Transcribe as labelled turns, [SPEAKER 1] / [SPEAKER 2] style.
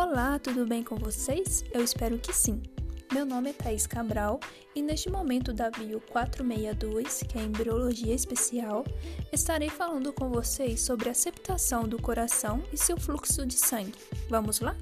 [SPEAKER 1] Olá, tudo bem com vocês? Eu espero que sim. Meu nome é Thaís Cabral e neste momento da Bio 462, que é Embriologia Especial, estarei falando com vocês sobre a septação do coração e seu fluxo de sangue. Vamos lá?